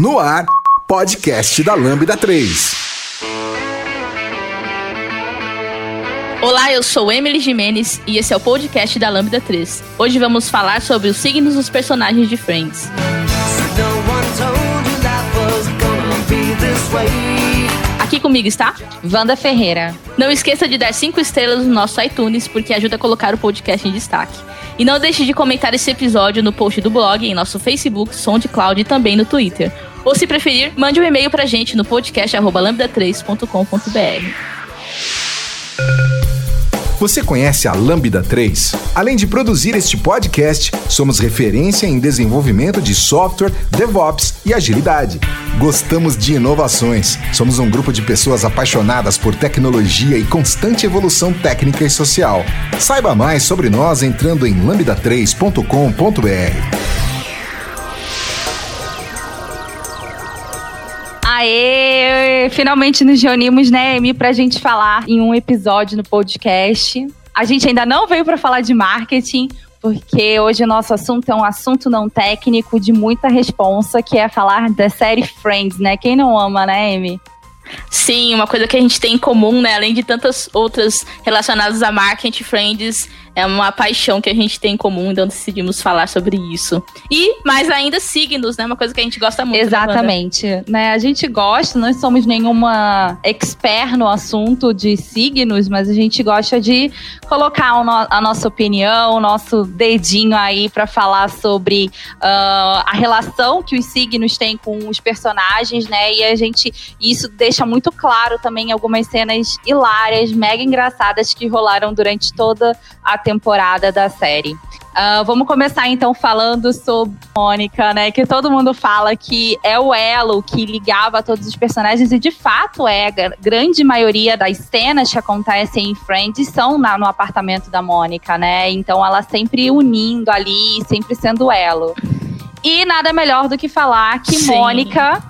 No ar, podcast da Lambda 3. Olá, eu sou Emily Jimenez e esse é o podcast da Lambda 3. Hoje vamos falar sobre os signos dos personagens de Friends. Aqui comigo está Wanda Ferreira. Não esqueça de dar 5 estrelas no nosso iTunes, porque ajuda a colocar o podcast em destaque. E não deixe de comentar esse episódio no post do blog, em nosso Facebook, SoundCloud e também no Twitter. Ou se preferir, mande um e-mail pra gente no podcast.lambda3.com.br. Você conhece a Lambda 3? Além de produzir este podcast, somos referência em desenvolvimento de software, DevOps e agilidade. Gostamos de inovações. Somos um grupo de pessoas apaixonadas por tecnologia e constante evolução técnica e social. Saiba mais sobre nós entrando em lambda3.com.br. Aê! Finalmente nos reunimos, né, Emi, pra gente falar em um episódio no podcast. A gente ainda não veio para falar de marketing, porque hoje o nosso assunto é um assunto não técnico de muita responsa, que é falar da série Friends, né? Quem não ama, né, Amy? Sim, uma coisa que a gente tem em comum, né? Além de tantas outras relacionadas a marketing, Friends é uma paixão que a gente tem em comum, então decidimos falar sobre isso. E mais ainda signos, né? Uma coisa que a gente gosta muito. Né, Exatamente, né? A gente gosta, não somos nenhuma expert no assunto de signos, mas a gente gosta de colocar a nossa opinião, o nosso dedinho aí para falar sobre uh, a relação que os signos têm com os personagens, né? E a gente isso deixa muito claro também algumas cenas hilárias, mega engraçadas que rolaram durante toda a temporada da série. Uh, vamos começar então falando sobre Mônica, né? Que todo mundo fala que é o elo que ligava todos os personagens, e de fato é. A grande maioria das cenas que acontecem em Friends são na, no apartamento da Mônica, né? Então ela sempre unindo ali, sempre sendo elo. E nada melhor do que falar que Sim. Mônica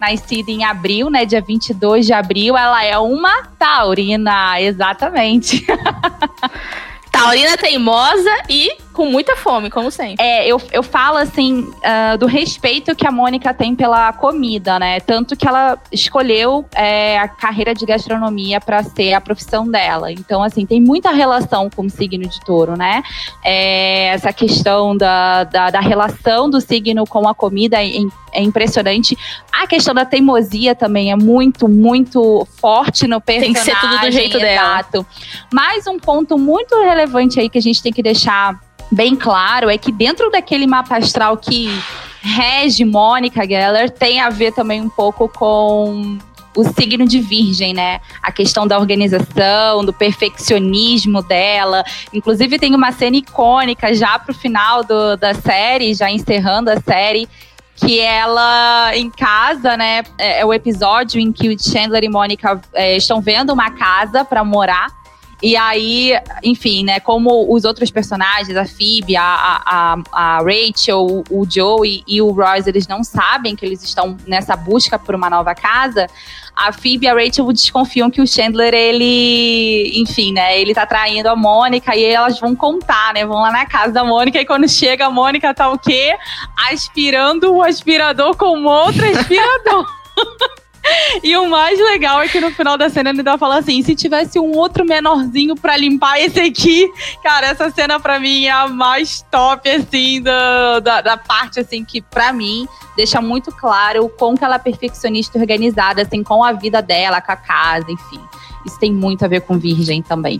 nascida em abril, né? Dia 22 de abril, ela é uma taurina, exatamente. Taurina teimosa e com muita fome, como sempre. É, eu, eu falo assim uh, do respeito que a Mônica tem pela comida, né? Tanto que ela escolheu é, a carreira de gastronomia para ser a profissão dela. Então, assim, tem muita relação com o signo de touro, né? É, essa questão da, da, da, relação do signo com a comida é, é, impressionante. A questão da teimosia também é muito, muito forte no personagem. Tem que ser tudo do jeito exato. dela. Mais um ponto muito relevante aí que a gente tem que deixar bem claro é que dentro daquele mapa astral que rege Mônica Geller tem a ver também um pouco com o signo de Virgem, né? A questão da organização, do perfeccionismo dela. Inclusive, tem uma cena icônica já pro final do, da série, já encerrando a série, que ela em casa, né? É, é o episódio em que o Chandler e Mônica é, estão vendo uma casa para morar. E aí, enfim, né, como os outros personagens, a Phoebe, a, a, a Rachel, o Joey e o Ross, eles não sabem que eles estão nessa busca por uma nova casa, a Phoebe e a Rachel desconfiam que o Chandler, ele, enfim, né, ele tá traindo a Mônica e elas vão contar, né, vão lá na casa da Mônica e quando chega a Mônica tá o quê? Aspirando o aspirador com outro aspirador. E o mais legal é que no final da cena ele ainda fala assim: se tivesse um outro menorzinho para limpar esse aqui, cara, essa cena para mim é a mais top, assim, da, da, da, parte, assim, que para mim deixa muito claro o quão que ela é perfeccionista organizada, assim, com a vida dela, com a casa, enfim. Isso tem muito a ver com Virgem também.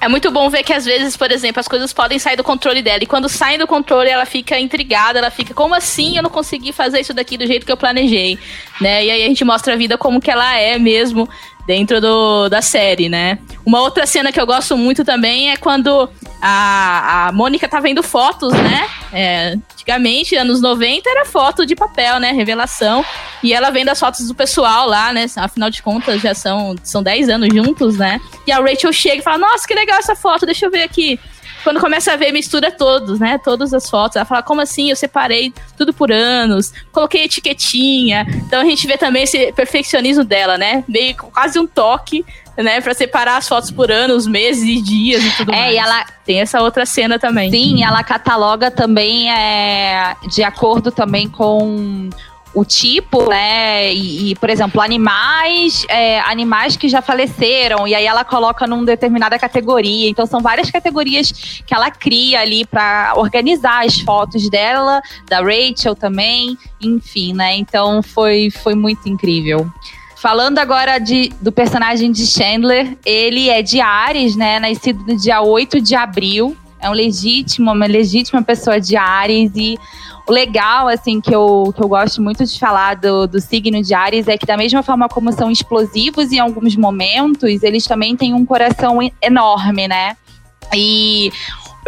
É muito bom ver que às vezes, por exemplo, as coisas podem sair do controle dela. E quando saem do controle, ela fica intrigada, ela fica, como assim eu não consegui fazer isso daqui do jeito que eu planejei? Né? E aí a gente mostra a vida como que ela é mesmo dentro do, da série, né? Uma outra cena que eu gosto muito também é quando a, a Mônica tá vendo fotos, né? É, antigamente, anos 90, era foto de papel, né? Revelação. E ela vendo as fotos do pessoal lá, né? Afinal de contas, já são, são 10 anos juntos, né? E a Rachel chega e fala: Nossa, que legal essa foto, deixa eu ver aqui quando começa a ver, mistura todos, né? Todas as fotos. Ela fala, como assim? Eu separei tudo por anos, coloquei etiquetinha. Então a gente vê também esse perfeccionismo dela, né? Meio quase um toque né, para separar as fotos por anos, meses e dias e tudo é, mais. É, e ela tem essa outra cena também. Sim, ela cataloga também é, de acordo também com o tipo, né? E, e por exemplo, animais, é, animais que já faleceram, e aí ela coloca numa determinada categoria. Então são várias categorias que ela cria ali para organizar as fotos dela, da Rachel também, enfim, né? Então foi, foi muito incrível. Falando agora de, do personagem de Chandler, ele é de Ares, né? Nascido no dia 8 de abril. É um legítimo, uma legítima pessoa de Ares e o legal, assim, que eu, que eu gosto muito de falar do, do signo de Ares é que, da mesma forma como são explosivos em alguns momentos, eles também têm um coração enorme, né? E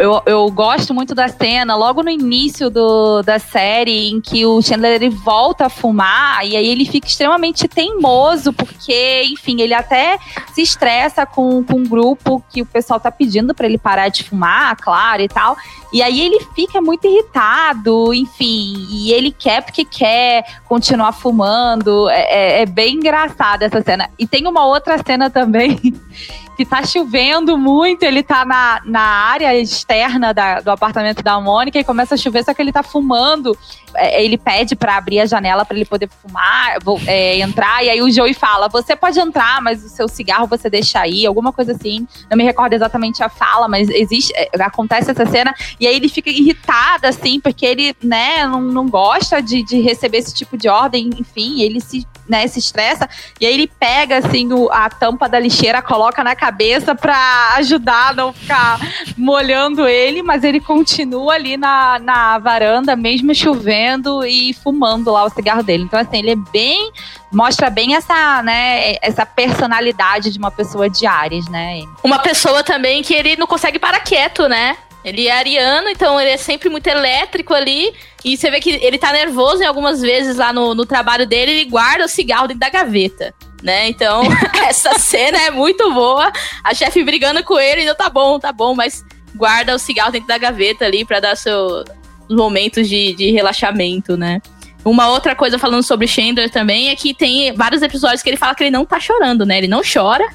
eu, eu gosto muito da cena, logo no início do, da série, em que o Chandler ele volta a fumar, e aí ele fica extremamente teimoso, porque, enfim, ele até se estressa com, com um grupo que o pessoal tá pedindo para ele parar de fumar, claro, e tal. E aí ele fica muito irritado, enfim, e ele quer porque quer continuar fumando. É, é, é bem engraçada essa cena. E tem uma outra cena também que tá chovendo muito, ele tá na, na área externa da, do apartamento da Mônica e começa a chover, só que ele tá fumando. É, ele pede para abrir a janela para ele poder fumar, é, entrar, e aí o Joey fala: Você pode entrar, mas o seu cigarro você deixa aí, alguma coisa assim. Não me recordo exatamente a fala, mas existe, é, acontece essa cena, e aí ele fica irritado, assim, porque ele, né, não, não gosta de, de receber esse tipo de ordem, enfim, ele se né, se estressa, e aí ele pega, assim, o, a tampa da lixeira, coloca na cabeça pra ajudar a não ficar molhando ele, mas ele continua ali na, na varanda, mesmo chovendo e fumando lá o cigarro dele. Então, assim, ele é bem. Mostra bem essa, né, essa personalidade de uma pessoa de Ares, né? Uma pessoa também que ele não consegue parar quieto, né? Ele é ariano, então ele é sempre muito elétrico ali. E você vê que ele tá nervoso em algumas vezes lá no, no trabalho dele, ele guarda o cigarro dentro da gaveta. Né? Então, essa cena é muito boa. A chefe brigando com ele, então tá bom, tá bom, mas guarda o cigarro dentro da gaveta ali para dar seus momentos de, de relaxamento, né? Uma outra coisa falando sobre Chandler também é que tem vários episódios que ele fala que ele não tá chorando, né? Ele não chora.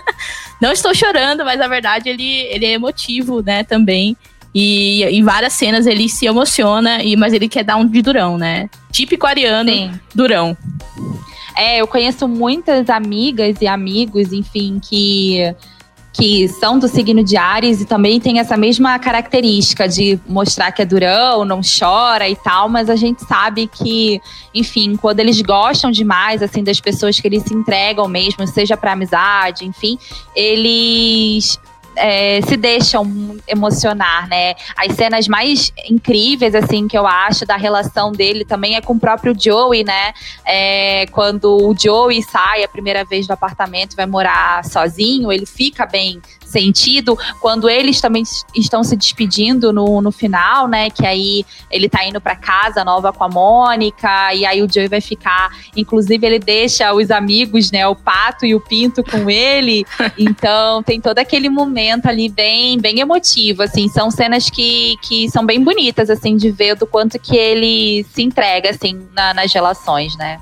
não estou chorando, mas na verdade ele, ele é emotivo, né, também. E em várias cenas ele se emociona, e, mas ele quer dar um de durão, né? Típico ariano, Sim. durão. É, eu conheço muitas amigas e amigos, enfim, que que são do signo de Ares e também tem essa mesma característica de mostrar que é durão, não chora e tal, mas a gente sabe que, enfim, quando eles gostam demais assim das pessoas que eles se entregam mesmo, seja para amizade, enfim, eles é, se deixam emocionar, né? As cenas mais incríveis, assim, que eu acho da relação dele também é com o próprio Joey, né? É, quando o Joey sai a primeira vez do apartamento, vai morar sozinho, ele fica bem sentido quando eles também estão se despedindo no, no final, né? Que aí ele tá indo para casa nova com a Mônica, e aí o Joey vai ficar. Inclusive, ele deixa os amigos, né? O pato e o pinto com ele. Então, tem todo aquele momento ali bem, bem emotivo, assim. São cenas que, que são bem bonitas, assim, de ver do quanto que ele se entrega, assim, na, nas relações, né?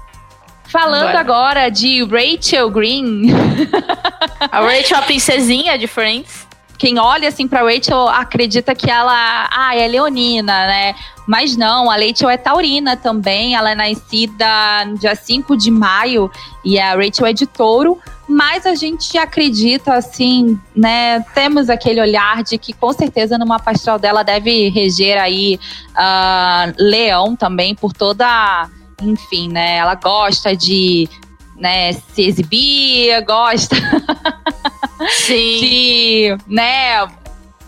Falando agora. agora de Rachel Green. a Rachel, a princesinha de Friends. Quem olha assim pra Rachel acredita que ela ah, é leonina, né? Mas não, a Rachel é taurina também. Ela é nascida no dia 5 de maio e a Rachel é de touro. Mas a gente acredita, assim, né? Temos aquele olhar de que com certeza numa pastoral dela deve reger aí uh, leão também, por toda enfim, né? Ela gosta de né, se exibir, gosta Sim. de, né?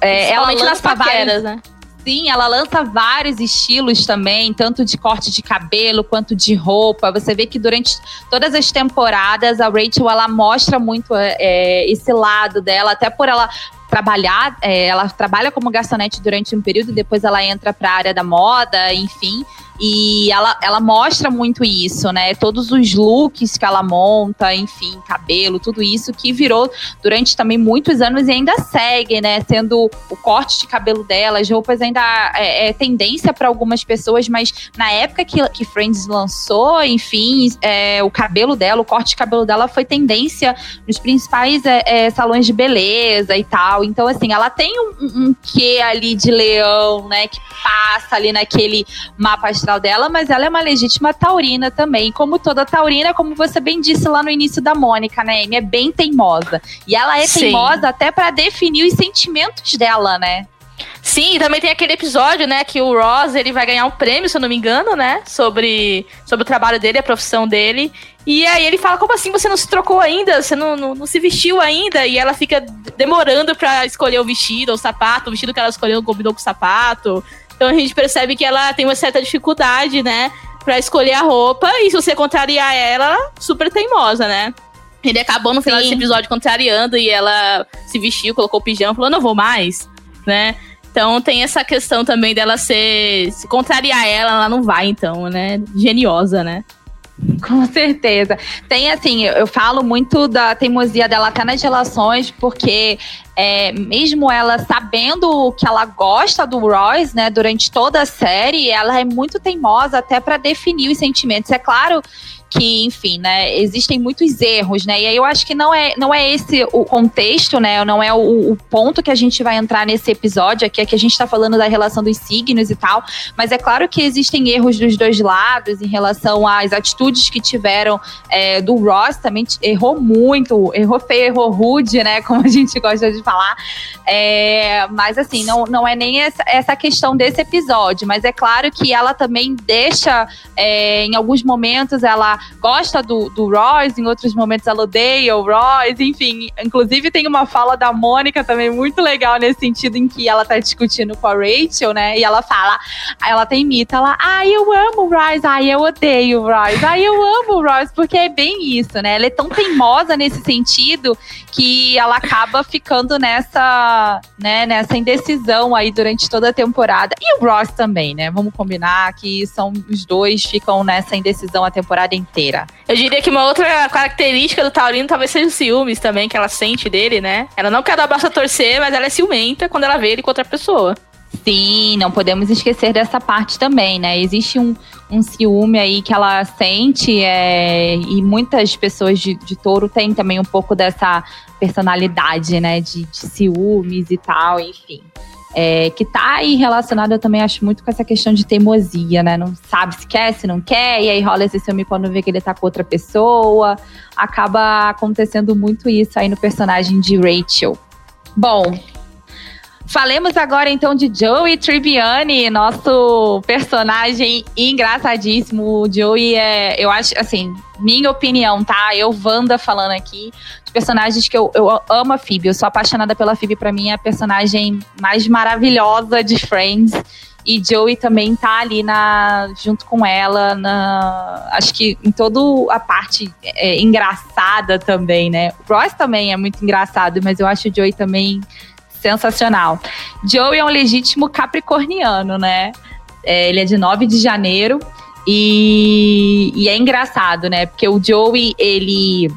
É, ela nas paqueras, né? Sim, ela lança vários estilos também, tanto de corte de cabelo quanto de roupa. Você vê que durante todas as temporadas a Rachel ela mostra muito é, esse lado dela, até por ela trabalhar, é, ela trabalha como garçonete durante um período, depois ela entra para a área da moda, enfim. E ela, ela mostra muito isso, né? Todos os looks que ela monta, enfim, cabelo, tudo isso que virou durante também muitos anos e ainda segue, né? Sendo o corte de cabelo dela, as roupas ainda é, é tendência para algumas pessoas, mas na época que, que Friends lançou, enfim, é, o cabelo dela, o corte de cabelo dela foi tendência nos principais é, é salões de beleza e tal. Então, assim, ela tem um, um quê ali de leão, né? Que passa ali naquele mapa astral emocional dela, mas ela é uma legítima taurina também. Como toda taurina, como você bem disse lá no início da Mônica, né, Amy? É bem teimosa. E ela é Sim. teimosa até para definir os sentimentos dela, né? Sim, também tem aquele episódio, né, que o Ross, ele vai ganhar um prêmio, se eu não me engano, né, sobre, sobre o trabalho dele, a profissão dele. E aí ele fala, como assim você não se trocou ainda? Você não, não, não se vestiu ainda? E ela fica demorando para escolher o vestido o sapato. O vestido que ela escolheu combinou com o sapato. Então a gente percebe que ela tem uma certa dificuldade, né, para escolher a roupa. E se você contrariar ela, super teimosa, né? Ele acabou no final Sim. desse episódio contrariando e ela se vestiu, colocou o pijama, falou, não vou mais, né? Então tem essa questão também dela ser. Se contrariar ela, ela não vai, então, né? Geniosa, né? Com certeza. Tem assim, eu, falo muito da teimosia dela até nas relações, porque é, mesmo ela sabendo que ela gosta do Royce, né, durante toda a série, ela é muito teimosa até para definir os sentimentos. É claro que, enfim, né, existem muitos erros, né? E aí eu acho que não é, não é esse o contexto, né? Não é o, o ponto que a gente vai entrar nesse episódio aqui, é que a gente está falando da relação dos signos e tal. Mas é claro que existem erros dos dois lados em relação às atitudes que tiveram é, do Ross, também errou muito, errou feio, errou rude, né? Como a gente gosta de falar. É, mas assim, não, não é nem essa, essa questão desse episódio, mas é claro que ela também deixa, é, em alguns momentos, ela gosta do, do Royce, em outros momentos ela odeia o Royce, enfim. Inclusive tem uma fala da Mônica também muito legal nesse sentido em que ela tá discutindo com a Rachel, né? E ela fala, ela tem imita, ela, ai, eu amo o Royce, ai, eu odeio o Royce, ai, eu amo o Royce, porque é bem isso, né? Ela é tão teimosa nesse sentido que ela acaba ficando nessa, né, nessa indecisão aí durante toda a temporada. E o Ross também, né? Vamos combinar que são os dois ficam nessa indecisão a temporada inteira inteira. Eu diria que uma outra característica do Taurino talvez seja o ciúmes também, que ela sente dele, né? Ela não quer dar braço a torcer, mas ela é ciumenta quando ela vê ele com outra pessoa. Sim, não podemos esquecer dessa parte também, né? Existe um, um ciúme aí que ela sente, é, e muitas pessoas de, de touro têm também um pouco dessa personalidade, né? De, de ciúmes e tal, enfim é, que tá aí relacionada, eu também acho muito com essa questão de teimosia, né? Não sabe se quer, se não quer, e aí rola esse ciúme quando vê que ele tá com outra pessoa. Acaba acontecendo muito isso aí no personagem de Rachel. Bom, Falemos agora então de Joey Tribbiani, nosso personagem engraçadíssimo. O Joey é, eu acho, assim, minha opinião, tá? Eu, Wanda, falando aqui, personagens que eu, eu amo a Phoebe. Eu sou apaixonada pela Phoebe, pra mim é a personagem mais maravilhosa de Friends. E Joey também tá ali na, junto com ela, na, acho que em toda a parte é, engraçada também, né? O Ross também é muito engraçado, mas eu acho o Joey também sensacional. Joey é um legítimo capricorniano, né? É, ele é de 9 de janeiro e, e é engraçado, né? Porque o Joey, ele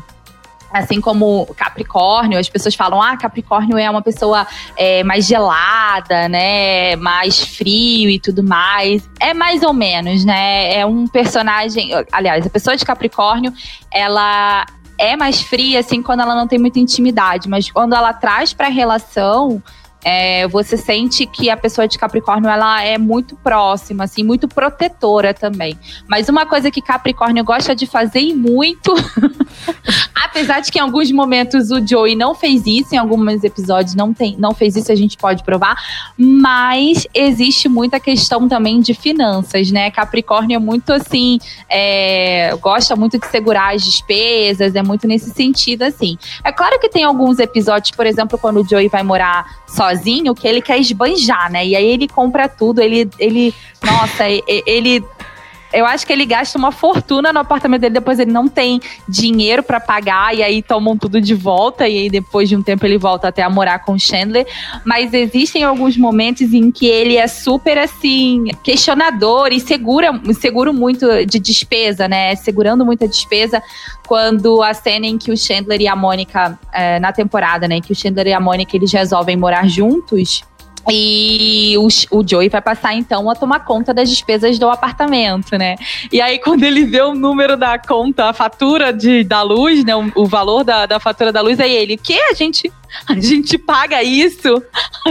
assim como Capricórnio, as pessoas falam, ah, Capricórnio é uma pessoa é, mais gelada, né, mais frio e tudo mais. É mais ou menos, né? É um personagem, aliás, a pessoa de Capricórnio, ela é mais fria, assim, quando ela não tem muita intimidade. Mas quando ela traz pra relação, é, você sente que a pessoa de Capricórnio ela é muito próxima, assim, muito protetora também. Mas uma coisa que Capricórnio gosta de fazer e muito, apesar de que em alguns momentos o Joey não fez isso, em alguns episódios não, tem, não fez isso, a gente pode provar, mas existe muita questão também de finanças, né? Capricórnio é muito assim, é, gosta muito de segurar as despesas, é muito nesse sentido, assim. É claro que tem alguns episódios, por exemplo, quando o Joey vai morar sozinho que ele quer esbanjar, né? E aí ele compra tudo, ele, ele nossa, ele eu acho que ele gasta uma fortuna no apartamento dele, depois ele não tem dinheiro para pagar, e aí tomam tudo de volta, e aí depois de um tempo ele volta até a morar com o Chandler. Mas existem alguns momentos em que ele é super assim, questionador e segura, seguro muito de despesa, né? Segurando muita despesa quando a cena em que o Chandler e a Mônica, é, na temporada, né? Que o Chandler e a Mônica eles resolvem morar juntos E o, o Joey vai passar então a tomar conta das despesas do apartamento, né? E aí, quando ele vê o número da conta, a fatura de, da luz, né? O, o valor da, da fatura da luz, aí ele, que? A gente, a gente paga isso?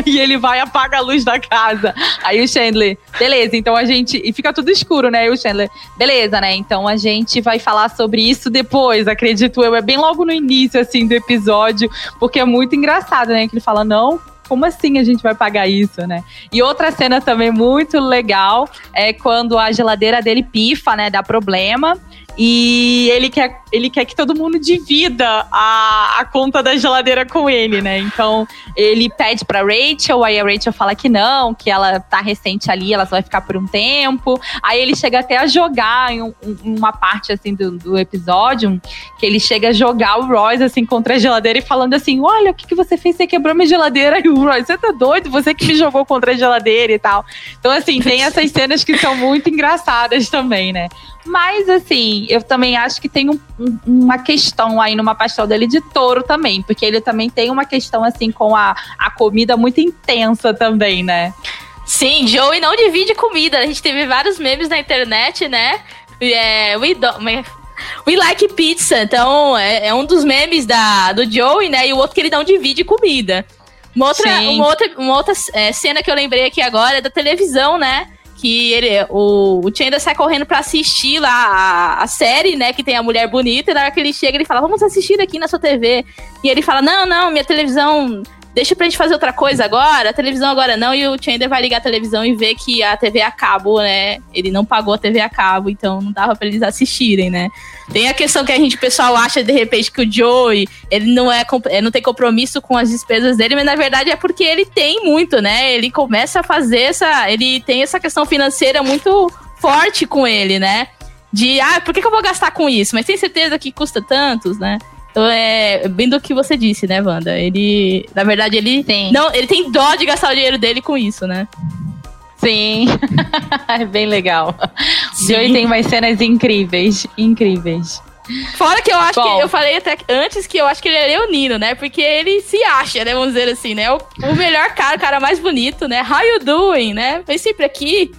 E ele vai apaga a luz da casa. Aí o Chandler, beleza, então a gente. E fica tudo escuro, né? E o Chandler, beleza, né? Então a gente vai falar sobre isso depois, acredito eu. É bem logo no início, assim, do episódio, porque é muito engraçado, né? Que ele fala, não, como assim a gente vai pagar isso, né? E outra cena também muito legal é quando a geladeira dele pifa, né? Dá problema. E ele quer, ele quer que todo mundo divida a, a conta da geladeira com ele, né? Então ele pede pra Rachel, aí a Rachel fala que não, que ela tá recente ali, ela só vai ficar por um tempo. Aí ele chega até a jogar em um, uma parte assim do, do, episódio, que ele chega a jogar o Royce assim contra a geladeira e falando assim: Olha, o que, que você fez? Você quebrou minha geladeira. E o Royce, você tá doido? Você que me jogou contra a geladeira e tal. Então, assim, tem essas cenas que são muito engraçadas também, né? Mas, assim, eu também acho que tem um, um, uma questão aí numa pastel dele de touro também, porque ele também tem uma questão, assim, com a, a comida muito intensa também, né? Sim, Joey não divide comida. A gente teve vários memes na internet, né? É, we, do, we like pizza. Então, é, é, um dos memes da, do Joey, né? E o outro que ele não divide comida. Uma outra, uma outra, uma outra é, cena que eu lembrei aqui agora é da televisão, né? Que ele, o, o Chandler sai correndo pra assistir lá a, a, série, né? Que tem a mulher bonita, e na hora que ele chega, ele fala, vamos assistir aqui na sua TV. E ele fala, não, não, minha televisão deixa pra gente fazer outra coisa agora, a televisão agora não, e o Chandler vai ligar a televisão e ver que a TV a cabo, né? Ele não pagou a TV a cabo, então não dava pra eles assistirem, né? Tem a questão que a gente, o pessoal, acha de repente que o Joey, ele não é não tem compromisso com as despesas dele, mas na verdade é porque ele tem muito, né? Ele começa a fazer essa. Ele tem essa questão financeira muito forte com ele, né? De, ah, por que, que eu vou gastar com isso? Mas tem certeza que custa tantos, né? Então é bem do que você disse, né, Wanda? Ele, na verdade, ele tem. Não, ele tem dó de gastar o dinheiro dele com isso, né? Sim. é bem legal. Sim. Joey tem umas cenas incríveis, incríveis. Fora que eu acho Bom. que eu falei até antes que eu acho que ele é leonino, né? Porque ele se acha, né? Vamos dizer assim, né? O, o melhor cara, o cara mais bonito, né? How you doing, né? Vem sempre aqui.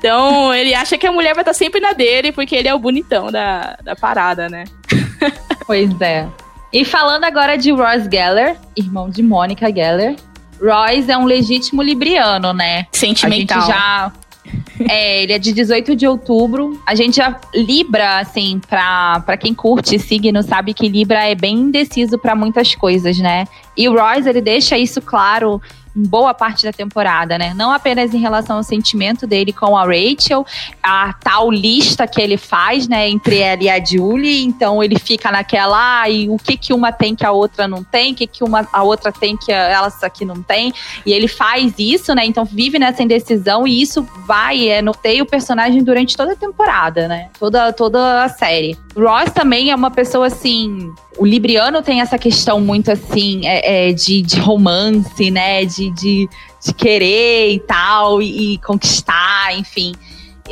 Então, ele acha que a mulher vai estar sempre na dele, porque ele é o bonitão da, da parada, né? Pois é. E falando agora de Ross Geller, irmão de Mônica Geller. Ross é um legítimo libriano, né? Sentimental. A gente já é, ele é de 18 de outubro. A gente já. Libra, assim, pra, pra quem curte signo, sabe que Libra é bem indeciso para muitas coisas, né? E o Royce, ele deixa isso claro boa parte da temporada, né? Não apenas em relação ao sentimento dele com a Rachel, a tal lista que ele faz, né, entre ela e a Julie, então ele fica naquela, ah, e o que que uma tem que a outra não tem, o que que uma, a outra tem que ela aqui não tem, e ele faz isso, né, então vive nessa indecisão e isso vai, é, norteia o personagem durante toda a temporada, né, toda, toda a série. Ross também é uma pessoa assim. O Libriano tem essa questão muito assim é, é, de, de, romance, né? De, de, de querer e tal, e, e conquistar, enfim.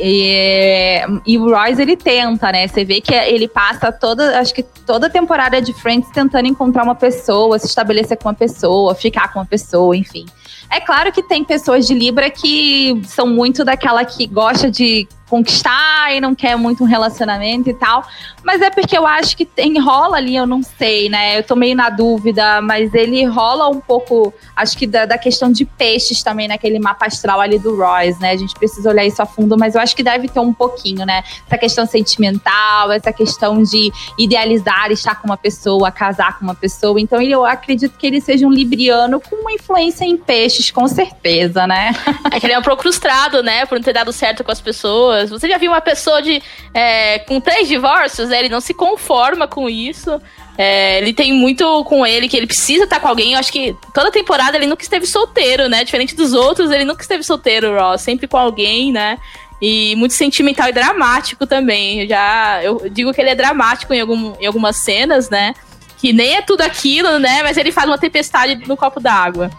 E, e, o Royce ele tenta, né? Você vê que ele passa toda, acho que toda temporada de Friends tentando encontrar uma pessoa, se estabelecer com uma pessoa, ficar com uma pessoa, enfim. É claro que tem pessoas de Libra que são muito daquela que gosta de conquistar e não quer muito um relacionamento e tal. Mas é porque eu acho que tem, rola ali, eu não sei, né? Eu tô meio na dúvida, mas ele rola um pouco, acho que da, da questão de peixes também naquele mapa astral ali do Royce, né? A gente precisa olhar isso a fundo, mas eu acho que deve ter um pouquinho, né? Essa questão sentimental, essa questão de idealizar estar com uma pessoa, casar com uma pessoa. Então eu acredito que ele seja um libriano com uma influência em peixes, com certeza, né? É que ele é um pouco frustrado, né? Por não ter dado certo com as pessoas pessoas. Você já viu uma pessoa de é, com três divórcios? Ele não se conforma com isso. É, ele tem muito com ele que ele precisa estar com alguém. Eu acho que toda temporada ele nunca esteve solteiro, né? Diferente dos outros, ele nunca esteve solteiro, Ross. Sempre com alguém, né? E muito sentimental e dramático também. Eu já eu digo que ele é dramático em, algum, em algumas cenas, né? Que nem é tudo aquilo, né? Mas ele faz uma tempestade no copo d'água.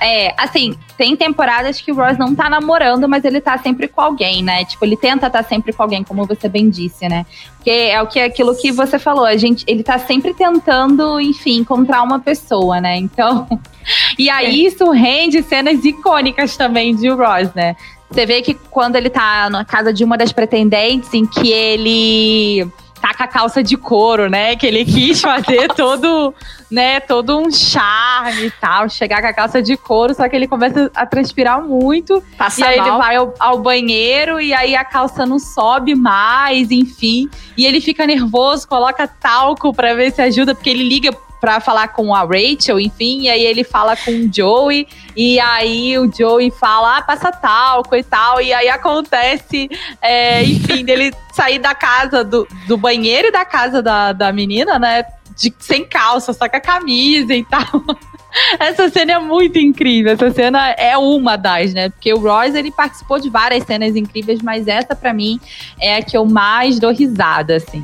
É, assim, tem temporadas que o Ross não tá namorando, mas ele tá sempre com alguém, né? Tipo, ele tenta estar tá sempre com alguém, como você bem disse, né? Porque é o que aquilo que você falou, a gente, ele tá sempre tentando, enfim, encontrar uma pessoa, né? Então, E aí é. isso rende cenas icônicas também de Ross, né? Você vê que quando ele tá na casa de uma das pretendentes, em que ele tá com a calça de couro, né? Que ele quis fazer todo, né, todo um charme e tal, chegar com a calça de couro, só que ele começa a transpirar muito. Passa e aí mal. ele vai ao, ao, banheiro e aí a calça não sobe mais, enfim. E ele fica nervoso, coloca talco para ver se ajuda, porque ele liga para falar com a Rachel, enfim, e aí ele fala com o Joey, e aí o Joey fala, ah, passa talco e tal, e aí acontece, é, enfim, dele sair da casa, do, do banheiro e da casa da, da menina, né, de, sem calça, só com a camisa e tal. Essa cena é muito incrível. Essa cena é uma das, né? Porque o Royce ele participou de várias cenas incríveis, mas essa para mim é a que eu mais dou risada, assim.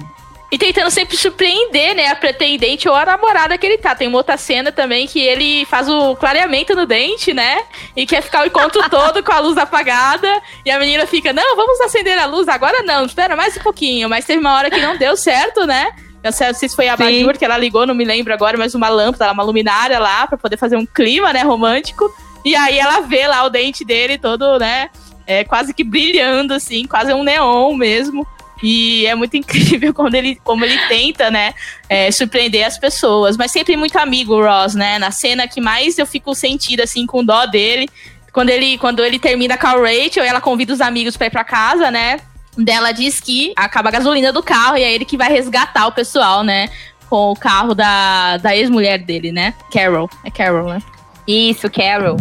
E tentando sempre surpreender, né, a pretendente ou a namorada que ele tá. Tem uma outra cena também que ele faz o clareamento no dente, né? E quer ficar o encontro todo com a luz apagada. E a menina fica, não, vamos acender a luz. Agora não, espera mais um pouquinho. Mas teve uma hora que não deu certo, né? Não sei se foi a Bajur que ela ligou, não me lembro agora, mas uma lâmpada, uma luminária lá, pra poder fazer um clima, né, romântico. E aí ela vê lá o dente dele todo, né, é, quase que brilhando, assim, quase um neon mesmo. E é muito incrível quando ele, como ele tenta, né, é, surpreender as pessoas. Mas sempre muito amigo, o Ross, né? Na cena que mais eu fico sentida, assim, com dó dele. Quando ele, quando ele termina com a Rachel, ela convida os amigos pra ir pra casa, né? Dela diz que acaba a gasolina do carro e é ele que vai resgatar o pessoal, né? Com o carro da, da ex-mulher dele, né? Carol. É Carol, né? Isso, Carol.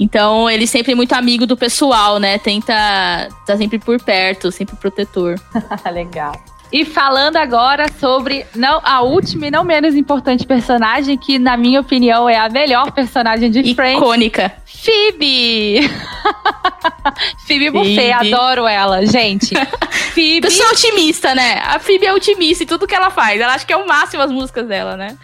Então, ele sempre é muito amigo do pessoal, né? Tenta tá sempre por perto, sempre protetor. Legal. E falando agora sobre não, a última e não menos importante personagem, que na minha opinião é a melhor personagem de Friends. Icônica. Phoebe! Phoebe Buffet, adoro ela, gente. Phoebe... Pessoa otimista, né? A Phoebe é otimista em tudo que ela faz. Ela acha que é o máximo as músicas dela, né?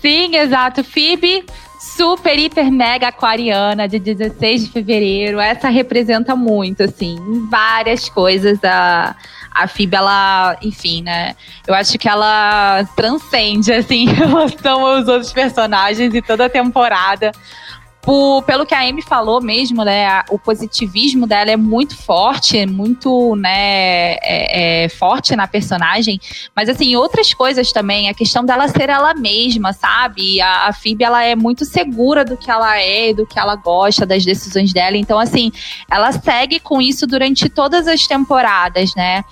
Sim, exato. Phoebe super, hiper, mega aquariana de 16 de fevereiro. Essa representa muito, assim, várias coisas. A, a Fib, ela, enfim, né? Eu acho que ela transcende, assim, em relação aos outros personagens e toda a temporada por, pelo que a Amy falou mesmo, né, a, o positivismo dela é muito forte, é muito, né, é, é forte na personagem, mas assim, outras coisas também, a questão dela ser ela mesma, sabe? A, a Phoebe, ela é muito segura do que ela é, do que ela gosta, das decisões dela, então assim, ela segue com isso durante todas as temporadas, né?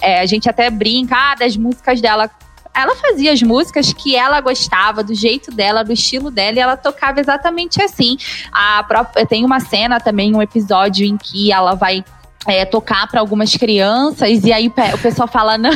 É, a gente até brinca ah, das músicas dela ela fazia as músicas que ela gostava, do jeito dela, do estilo dela, e ela tocava exatamente assim. A própria, tem uma cena também, um episódio em que ela vai é, tocar para algumas crianças e aí o pessoal fala não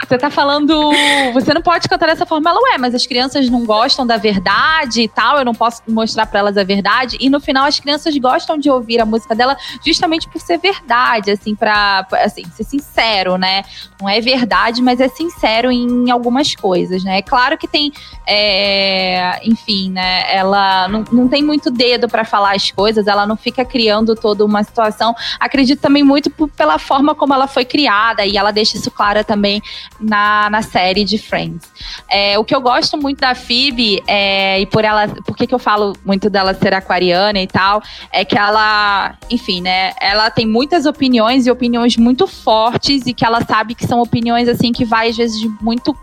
você tá falando você não pode cantar dessa forma. Ela ué mas as crianças não gostam da verdade e tal eu não posso mostrar para elas a verdade. E no final as crianças gostam de ouvir a música dela justamente por ser verdade assim para assim ser sincero né? Não é verdade mas é sincero em algumas coisas né? É claro que tem é, enfim né? Ela não, não tem muito dedo para falar as coisas ela não fica criando toda uma situação. Acredito também muito pela forma como ela foi criada e ela deixa isso claro também na, na série de Friends. É, o que eu gosto muito da Phoebe é, e por ela, por que, que eu falo muito dela ser aquariana e tal, é que ela, enfim, né, ela tem muitas opiniões e opiniões muito fortes e que ela sabe que são opiniões assim que vai às vezes muito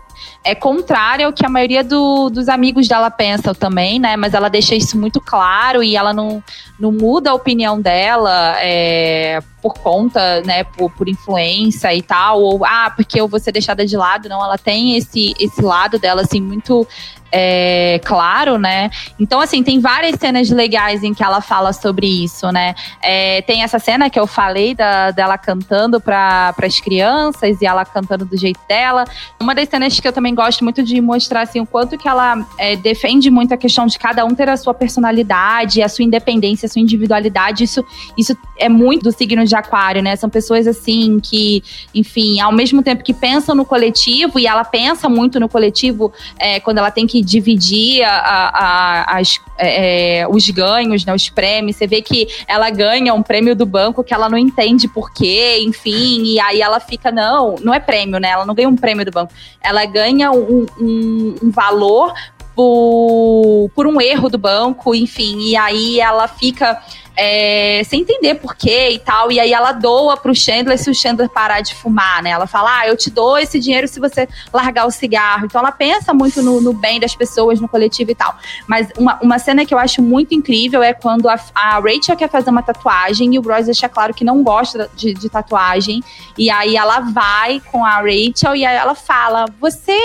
é contrária ao que a maioria do, dos amigos dela pensam também, né? Mas ela deixa isso muito claro e ela não, não muda a opinião dela é, por conta, né, por, por influência e tal, ou ah, porque eu vou ser deixada de lado. Não, ela tem esse, esse lado dela, assim, muito é, claro, né? Então, assim, tem várias cenas legais em que ela fala sobre isso, né? É, tem essa cena que eu falei da, dela cantando para as crianças e ela cantando do jeito dela. Uma das cenas que eu também gosto muito de mostrar, assim, o quanto que ela é, defende muito a questão de cada um ter a sua personalidade, a sua independência, a sua individualidade. Isso, isso é muito do signo de aquário, né? São pessoas, assim, que, enfim, ao mesmo tempo que pensam no coletivo e ela pensa muito no coletivo é, quando ela tem que dividir a, a, as, é, é, os ganhos, né, os prêmios. Você vê que ela ganha um prêmio do banco que ela não entende por quê, enfim, e aí ela fica, não, não é prêmio, né? Ela não ganha um prêmio do banco. Ela ganha um, um, um valor por, por um erro do banco, enfim, e aí ela fica é, sem entender por quê e tal. E aí ela doa pro Chandler se o Chandler parar de fumar, né? Ela fala, ah, eu te dou esse dinheiro se você largar o cigarro. Então ela pensa muito no, no bem das pessoas, no coletivo e tal. Mas uma, uma cena que eu acho muito incrível é quando a, a Rachel quer fazer uma tatuagem e o Ross deixa claro que não gosta de, de tatuagem. E aí ela vai com a Rachel e aí ela fala: Você,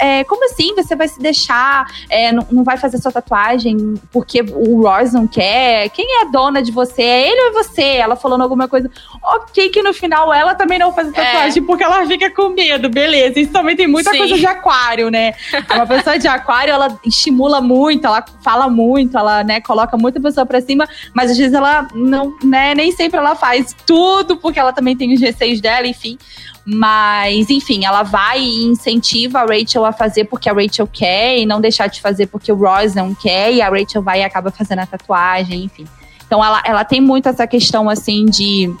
é, como assim? Você vai se deixar, é, não, não vai fazer sua tatuagem porque o Ross não quer? Quem é dona de você? É ele ou é você? Ela falando alguma coisa. Ok, que no final ela também não faz tatuagem é. porque ela fica com medo, beleza. Isso também tem muita Sim. coisa de aquário, né? Uma pessoa de aquário, ela estimula muito, ela fala muito, ela, né, coloca muita pessoa pra cima, mas às vezes ela não, né, nem sempre ela faz tudo porque ela também tem os receios dela, enfim. Mas, enfim, ela vai e incentiva a Rachel a fazer porque a Rachel quer e não deixar de fazer porque o Ross não quer. E a Rachel vai e acaba fazendo a tatuagem, enfim. Então ela, ela tem muito essa questão assim de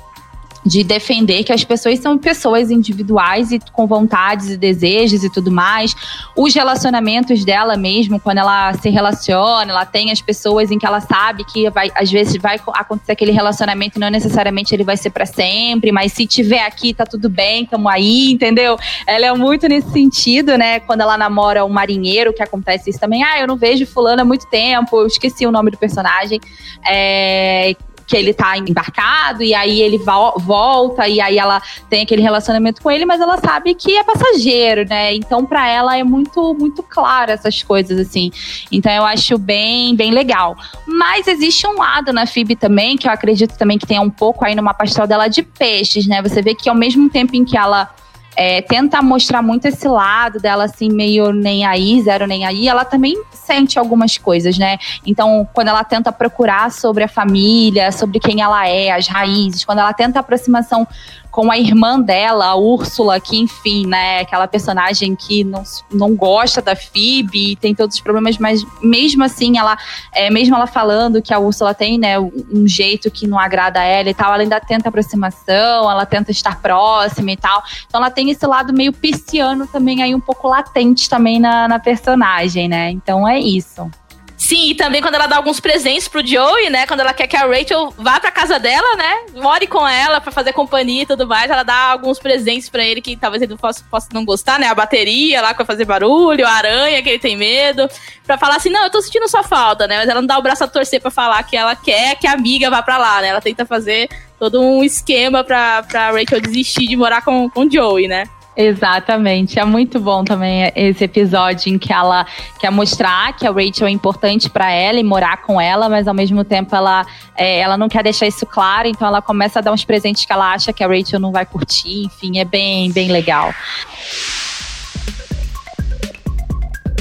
de defender que as pessoas são pessoas individuais e com vontades e desejos e tudo mais. Os relacionamentos dela mesmo, quando ela se relaciona, ela tem as pessoas em que ela sabe que vai, às vezes vai acontecer aquele relacionamento não necessariamente ele vai ser para sempre, mas se tiver aqui tá tudo bem, tamo aí, entendeu? Ela é muito nesse sentido, né? Quando ela namora um marinheiro, que acontece isso também. Ah, eu não vejo fulano há muito tempo, eu esqueci o nome do personagem. É, que ele tá embarcado e aí ele vo volta e aí ela tem aquele relacionamento com ele, mas ela sabe que é passageiro, né? Então para ela é muito muito claro essas coisas assim. Então eu acho bem bem legal. Mas existe um lado na Phoebe também que eu acredito também que tem um pouco aí numa pastoral dela de peixes, né? Você vê que ao mesmo tempo em que ela é, tenta mostrar muito esse lado dela, assim, meio nem aí, zero nem aí, ela também sente algumas coisas, né? Então, quando ela tenta procurar sobre a família, sobre quem ela é, as raízes, quando ela tenta aproximação com a irmã dela, a Úrsula, que, enfim, né, aquela personagem que não, não gosta da Phoebe e tem todos os problemas, mas mesmo assim, ela, é, mesmo ela falando que a Úrsula tem, né, um jeito que não agrada a ela e tal, ela ainda tenta aproximação, ela tenta estar próxima e tal. Então ela tem esse lado meio pisciano também aí um pouco latente também na, na personagem, né? Então é isso. Sim, e também quando ela dá alguns presentes pro Joey, né? Quando ela quer que a Rachel vá pra casa dela, né? More com ela pra fazer companhia e tudo mais. Ela dá alguns presentes pra ele que talvez ele possa, possa não gostar, né? A bateria lá pra fazer barulho, a aranha que ele tem medo. Pra falar assim, não, eu tô sentindo sua falta, né? Mas ela não dá o braço a torcer pra falar que ela quer que a amiga vá pra lá, né? Ela tenta fazer todo um esquema pra, pra Rachel desistir de morar com, com o Joey, né? Exatamente. É muito bom também esse episódio em que ela quer mostrar que a Rachel é importante para ela e morar com ela, mas ao mesmo tempo ela, é, ela não quer deixar isso claro, então ela começa a dar uns presentes que ela acha que a Rachel não vai curtir. Enfim, é bem, bem legal.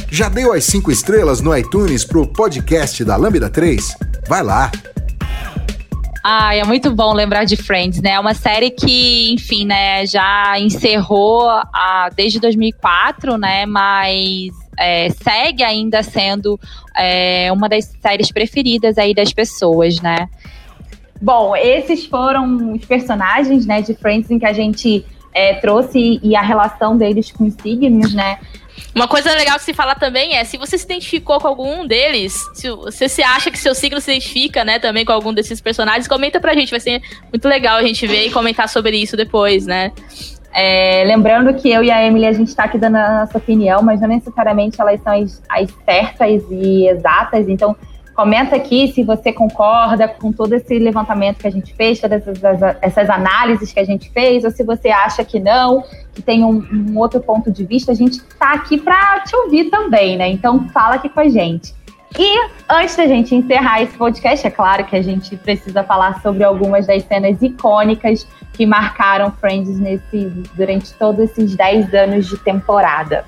Já deu as cinco estrelas no iTunes pro podcast da Lambda 3? Vai lá! Ah, é muito bom lembrar de Friends, né? É uma série que, enfim, né, já encerrou a, desde 2004, né? Mas é, segue ainda sendo é, uma das séries preferidas aí das pessoas, né? Bom, esses foram os personagens, né, de Friends em que a gente é, trouxe e a relação deles com os signos, né? Uma coisa legal que se fala também é, se você se identificou com algum deles, se você se acha que seu signo se identifica, né, também com algum desses personagens, comenta pra gente, vai ser muito legal a gente ver e comentar sobre isso depois, né? É, lembrando que eu e a Emily, a gente está aqui dando a nossa opinião, mas não necessariamente elas são as, as certas e exatas, então Comenta aqui se você concorda com todo esse levantamento que a gente fez, todas essas, essas análises que a gente fez, ou se você acha que não, que tem um, um outro ponto de vista. A gente está aqui para te ouvir também, né? Então fala aqui com a gente. E antes da gente encerrar esse podcast, é claro que a gente precisa falar sobre algumas das cenas icônicas que marcaram Friends nesse, durante todos esses 10 anos de temporada.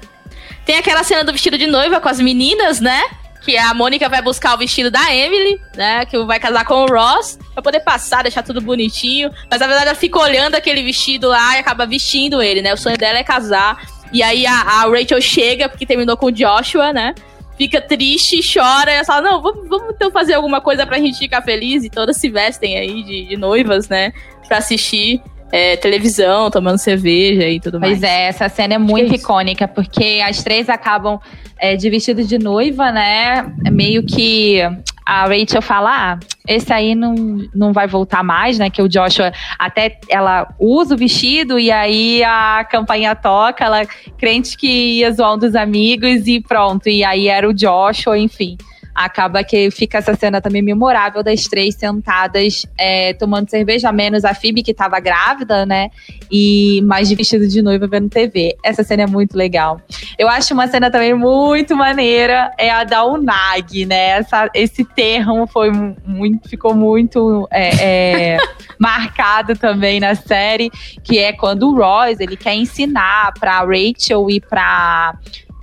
Tem aquela cena do vestido de noiva com as meninas, né? Que a Mônica vai buscar o vestido da Emily, né? Que vai casar com o Ross, pra poder passar, deixar tudo bonitinho. Mas na verdade ela fica olhando aquele vestido lá e acaba vestindo ele, né? O sonho dela é casar. E aí a, a Rachel chega, porque terminou com o Joshua, né? Fica triste, chora, e ela fala: Não, vamos, vamos então fazer alguma coisa pra gente ficar feliz. E todas se vestem aí de, de noivas, né? Pra assistir é, televisão, tomando cerveja e tudo mais. Pois é, essa cena é muito é icônica, porque as três acabam é, de vestido de noiva, né? Meio que a Rachel fala: ah, esse aí não, não vai voltar mais, né? Que o Joshua até ela usa o vestido e aí a campanha toca, ela crente que ia zoar um dos amigos e pronto. E aí era o Joshua, enfim acaba que fica essa cena também memorável das três sentadas é, tomando cerveja, menos a Phoebe que tava grávida, né? E mais de vestido de noiva vendo TV. Essa cena é muito legal. Eu acho uma cena também muito maneira, é a da Unag, né? Essa, esse termo foi muito, ficou muito é, é, marcado também na série, que é quando o Royce ele quer ensinar para Rachel e para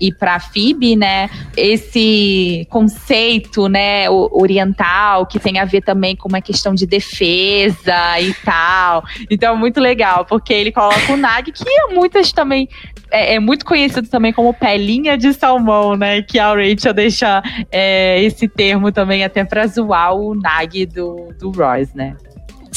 e para a FIB, né, esse conceito, né, oriental que tem a ver também com uma questão de defesa e tal. Então, muito legal, porque ele coloca o Nag, que muitas também é, é, muito conhecido também como pelinha de salmão, né? Que a Rachel deixa é, esse termo também até pra zoar o Nag do, do Royce, né?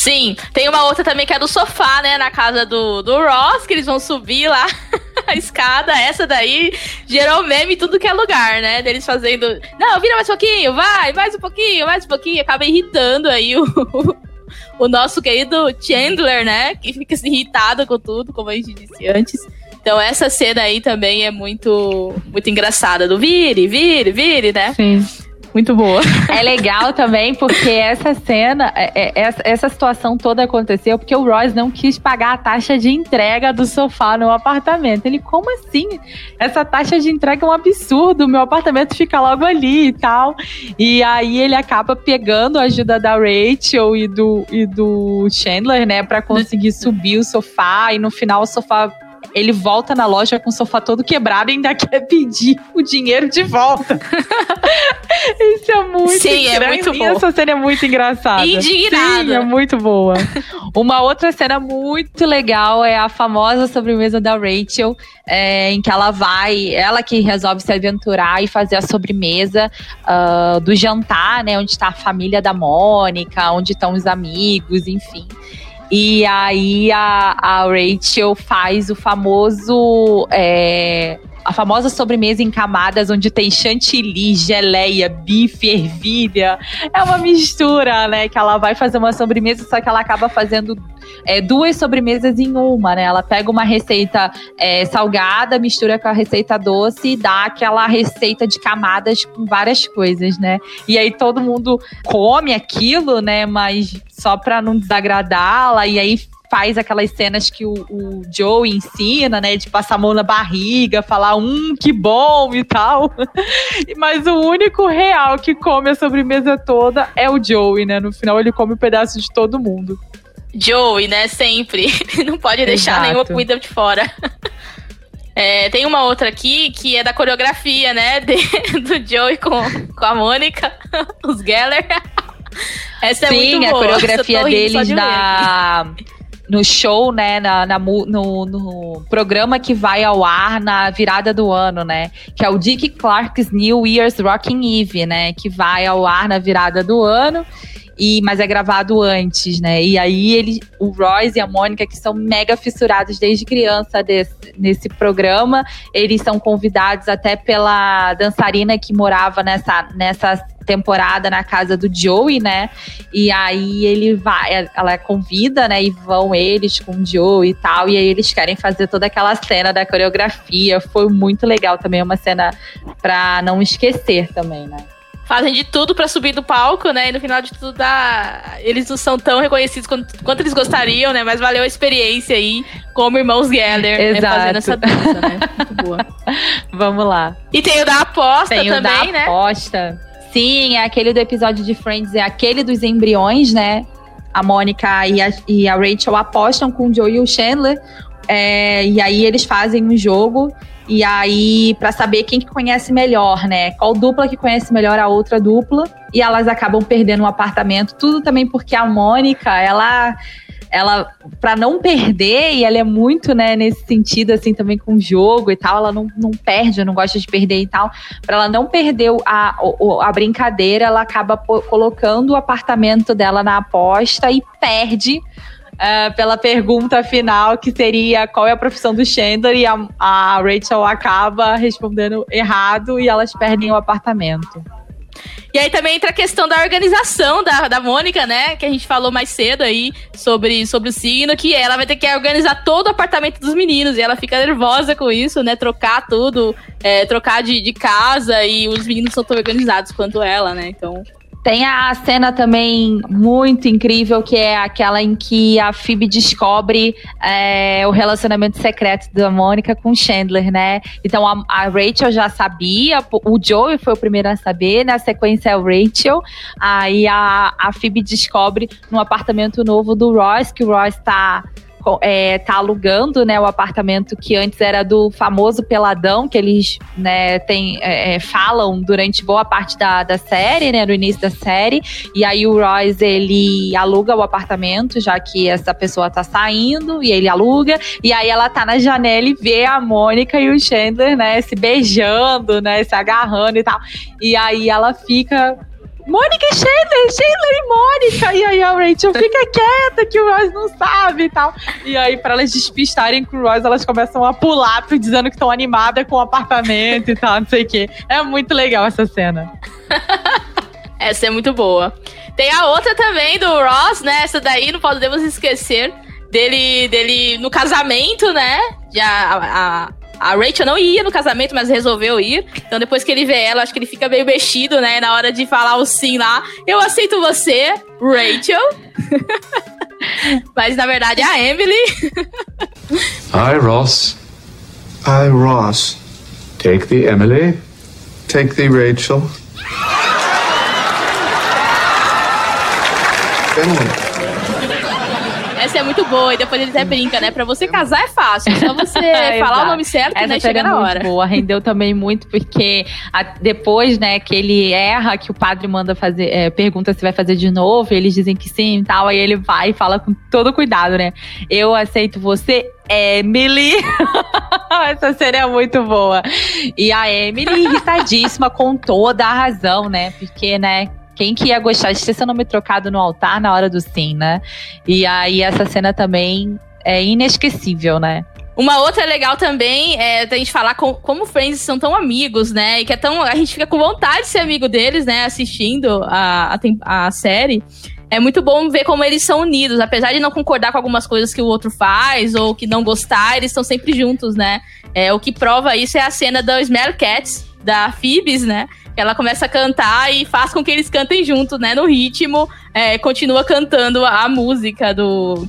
Sim, tem uma outra também que é do sofá, né? Na casa do, do Ross, que eles vão subir lá a escada. Essa daí gerou meme em tudo que é lugar, né? Deles fazendo. Não, vira mais um pouquinho, vai, mais um pouquinho, mais um pouquinho. Acaba irritando aí o, o nosso querido Chandler, né? Que fica irritado com tudo, como a gente disse antes. Então essa cena aí também é muito muito engraçada do vire, vire, vire, né? Sim muito boa. É legal também porque essa cena, é, é, essa situação toda aconteceu porque o Royce não quis pagar a taxa de entrega do sofá no apartamento. Ele, como assim? Essa taxa de entrega é um absurdo, meu apartamento fica logo ali e tal. E aí ele acaba pegando a ajuda da Rachel e do, e do Chandler, né, para conseguir subir o sofá. E no final o sofá ele volta na loja com o sofá todo quebrado e ainda quer pedir o dinheiro de volta. Isso é muito Sim, é muito bom. Essa cena é muito engraçada. Indignada. Sim, é muito boa. Uma outra cena muito legal é a famosa sobremesa da Rachel, é, em que ela vai, ela que resolve se aventurar e fazer a sobremesa uh, do jantar, né? Onde está a família da Mônica, onde estão os amigos, enfim. E aí a, a Rachel faz o famoso. É, a famosa sobremesa em camadas, onde tem chantilly, geleia, bife, ervilha. É uma mistura, né? Que ela vai fazer uma sobremesa, só que ela acaba fazendo é, duas sobremesas em uma, né? Ela pega uma receita é, salgada, mistura com a receita doce e dá aquela receita de camadas com várias coisas, né? E aí todo mundo come aquilo, né? Mas só pra não desagradá-la, e aí faz aquelas cenas que o, o Joe ensina, né? De passar a mão na barriga, falar, hum, que bom e tal. Mas o único real que come a sobremesa toda é o Joey, né? No final ele come um pedaço de todo mundo. Joey, né? Sempre. Não pode deixar Exato. nenhuma comida de fora. É, tem uma outra aqui que é da coreografia, né? De, do Joey com, com a Mônica, os Geller. Essa é Sim, muito boa. a coreografia deles da no show, né, na, na no, no, programa que vai ao ar na virada do ano, né, que é o Dick Clark's New Year's Rocking Eve, né, que vai ao ar na virada do ano. E, mas é gravado antes, né? E aí ele, o Royce e a Mônica, que são mega fissurados desde criança desse, nesse programa, eles são convidados até pela dançarina que morava nessa, nessa temporada na casa do Joey, né? E aí ele vai, ela convida, né? E vão eles com o Joey e tal. E aí eles querem fazer toda aquela cena da coreografia. Foi muito legal também, uma cena pra não esquecer também, né? fazem de tudo para subir do palco, né? E no final de tudo dá... eles não são tão reconhecidos quanto, quanto eles gostariam, né? Mas valeu a experiência aí como irmãos Geller né? fazendo essa dança, né? Muito boa. Vamos lá. E tem o da aposta tem também, o da né? aposta. Sim, é aquele do episódio de Friends, é aquele dos embriões, né? A Mônica e a, e a Rachel apostam com o Joe e o Chandler. É, e aí eles fazem um jogo. E aí, para saber quem que conhece melhor, né? Qual dupla que conhece melhor a outra dupla. E elas acabam perdendo um apartamento. Tudo também porque a Mônica, ela ela para não perder, e ela é muito, né, nesse sentido, assim, também com o jogo e tal, ela não, não perde, não gosta de perder e tal. Para ela não perder a, a, a brincadeira, ela acaba colocando o apartamento dela na aposta e perde uh, pela pergunta final, que seria qual é a profissão do Chandler, e a, a Rachel acaba respondendo errado e elas perdem o apartamento. E aí também entra a questão da organização da, da Mônica, né? Que a gente falou mais cedo aí sobre, sobre o signo, que ela vai ter que organizar todo o apartamento dos meninos. E ela fica nervosa com isso, né? Trocar tudo, é, trocar de, de casa e os meninos são tão organizados quanto ela, né? Então tem a cena também muito incrível, que é aquela em que a Phoebe descobre é, o relacionamento secreto da Mônica com Chandler, né? Então a, a, Rachel já sabia, o Joey foi o primeiro a saber, na sequência é o Rachel. Aí a, a Phoebe descobre no apartamento novo do Ross, que o Ross tá é, tá alugando né, o apartamento que antes era do famoso Peladão, que eles né, tem, é, é, falam durante boa parte da, da série, né, no início da série. E aí o Royce, ele aluga o apartamento, já que essa pessoa tá saindo, e ele aluga. E aí ela tá na janela e vê a Mônica e o Chandler, né, se beijando, né, se agarrando e tal. E aí ela fica Mônica e Chandler, Chandler e Mônica. E aí a Rachel fica quieta que o Ross não sabe e tal. E aí, pra elas despistarem com o Ross, elas começam a pular, dizendo que estão animadas com o apartamento e tal, não sei o quê. É muito legal essa cena. essa é muito boa. Tem a outra também do Ross, né? Essa daí não podemos esquecer dele, dele no casamento, né? Já a, a a Rachel não ia no casamento, mas resolveu ir. Então, depois que ele vê ela, acho que ele fica meio mexido, né? Na hora de falar o sim lá. Eu aceito você, Rachel. mas na verdade é a Emily. Hi, Ross. Hi, Ross. Take the Emily. Take the Rachel. Emily é muito boa. E depois ele até brinca, né? Pra você casar é fácil. É só você é, falar o nome certo essa e né, chega na hora. boa. Rendeu também muito, porque a, depois, né, que ele erra, que o padre manda fazer, é, pergunta se vai fazer de novo, eles dizem que sim e tal. Aí ele vai e fala com todo cuidado, né? Eu aceito você, Emily. Essa cena é muito boa. E a Emily irritadíssima com toda a razão, né? Porque, né, quem que ia gostar de ter seu nome trocado no altar na hora do sim, né? E aí essa cena também é inesquecível, né? Uma outra legal também é a gente falar com, como Friends são tão amigos, né? E que é tão. A gente fica com vontade de ser amigo deles, né? Assistindo a, a, a série. É muito bom ver como eles são unidos. Apesar de não concordar com algumas coisas que o outro faz ou que não gostar, eles estão sempre juntos, né? É, o que prova isso é a cena do Smell Cats, da Phoebes, né? Ela começa a cantar e faz com que eles cantem junto, né? No ritmo, é, continua cantando a música do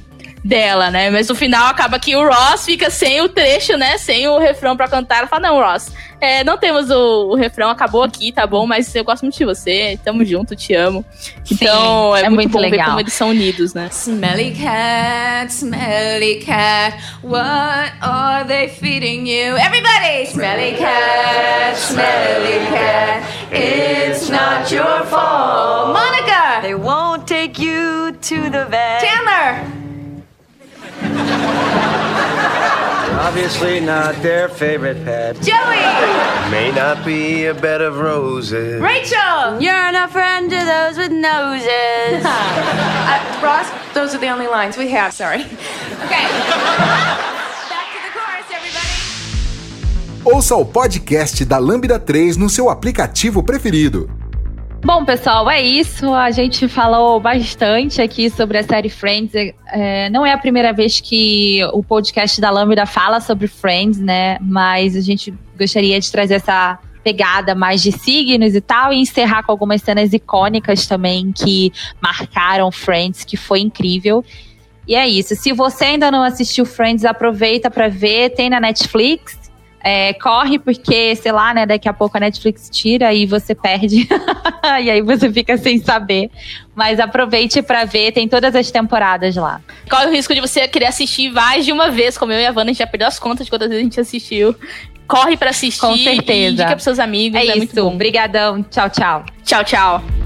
dela, né? Mas no final acaba que o Ross fica sem o trecho, né? Sem o refrão para cantar. Ela fala: Não, Ross, é, não temos o, o, refrão, acabou aqui, tá bom? Mas eu gosto muito de você, tamo junto, te amo. Então Sim, é, é, muito, muito bom legal. ver como eles são unidos, né? Smelly cat, smelly cat, what are they feeding you? Everybody! Smelly cat, smelly cat, it's not your fault. Monica! They won't take you to the vet. Chandler! Obviously not their favorite pet. Joey! May not be a bed of roses. Rachel! You're not friend to those with noses. uh, Ross, those are the only lines we have, sorry. Okay. Back to the chorus, everybody. Ouça o podcast da Lambda 3 no seu aplicativo preferido. Bom, pessoal, é isso. A gente falou bastante aqui sobre a série Friends. É, não é a primeira vez que o podcast da Lambda fala sobre Friends, né? Mas a gente gostaria de trazer essa pegada mais de signos e tal, e encerrar com algumas cenas icônicas também que marcaram Friends, que foi incrível. E é isso. Se você ainda não assistiu Friends, aproveita para ver. Tem na Netflix. É, corre porque, sei lá, né, daqui a pouco a Netflix tira e você perde. e aí você fica sem saber. Mas aproveite para ver, tem todas as temporadas lá. Corre o risco de você querer assistir mais de uma vez, como eu e a Vanna, a gente já perdeu as contas de quantas vezes a gente assistiu. Corre para assistir. Com certeza. E indica pros seus amigos. É, é isso. Obrigadão. Tchau, tchau. Tchau, tchau.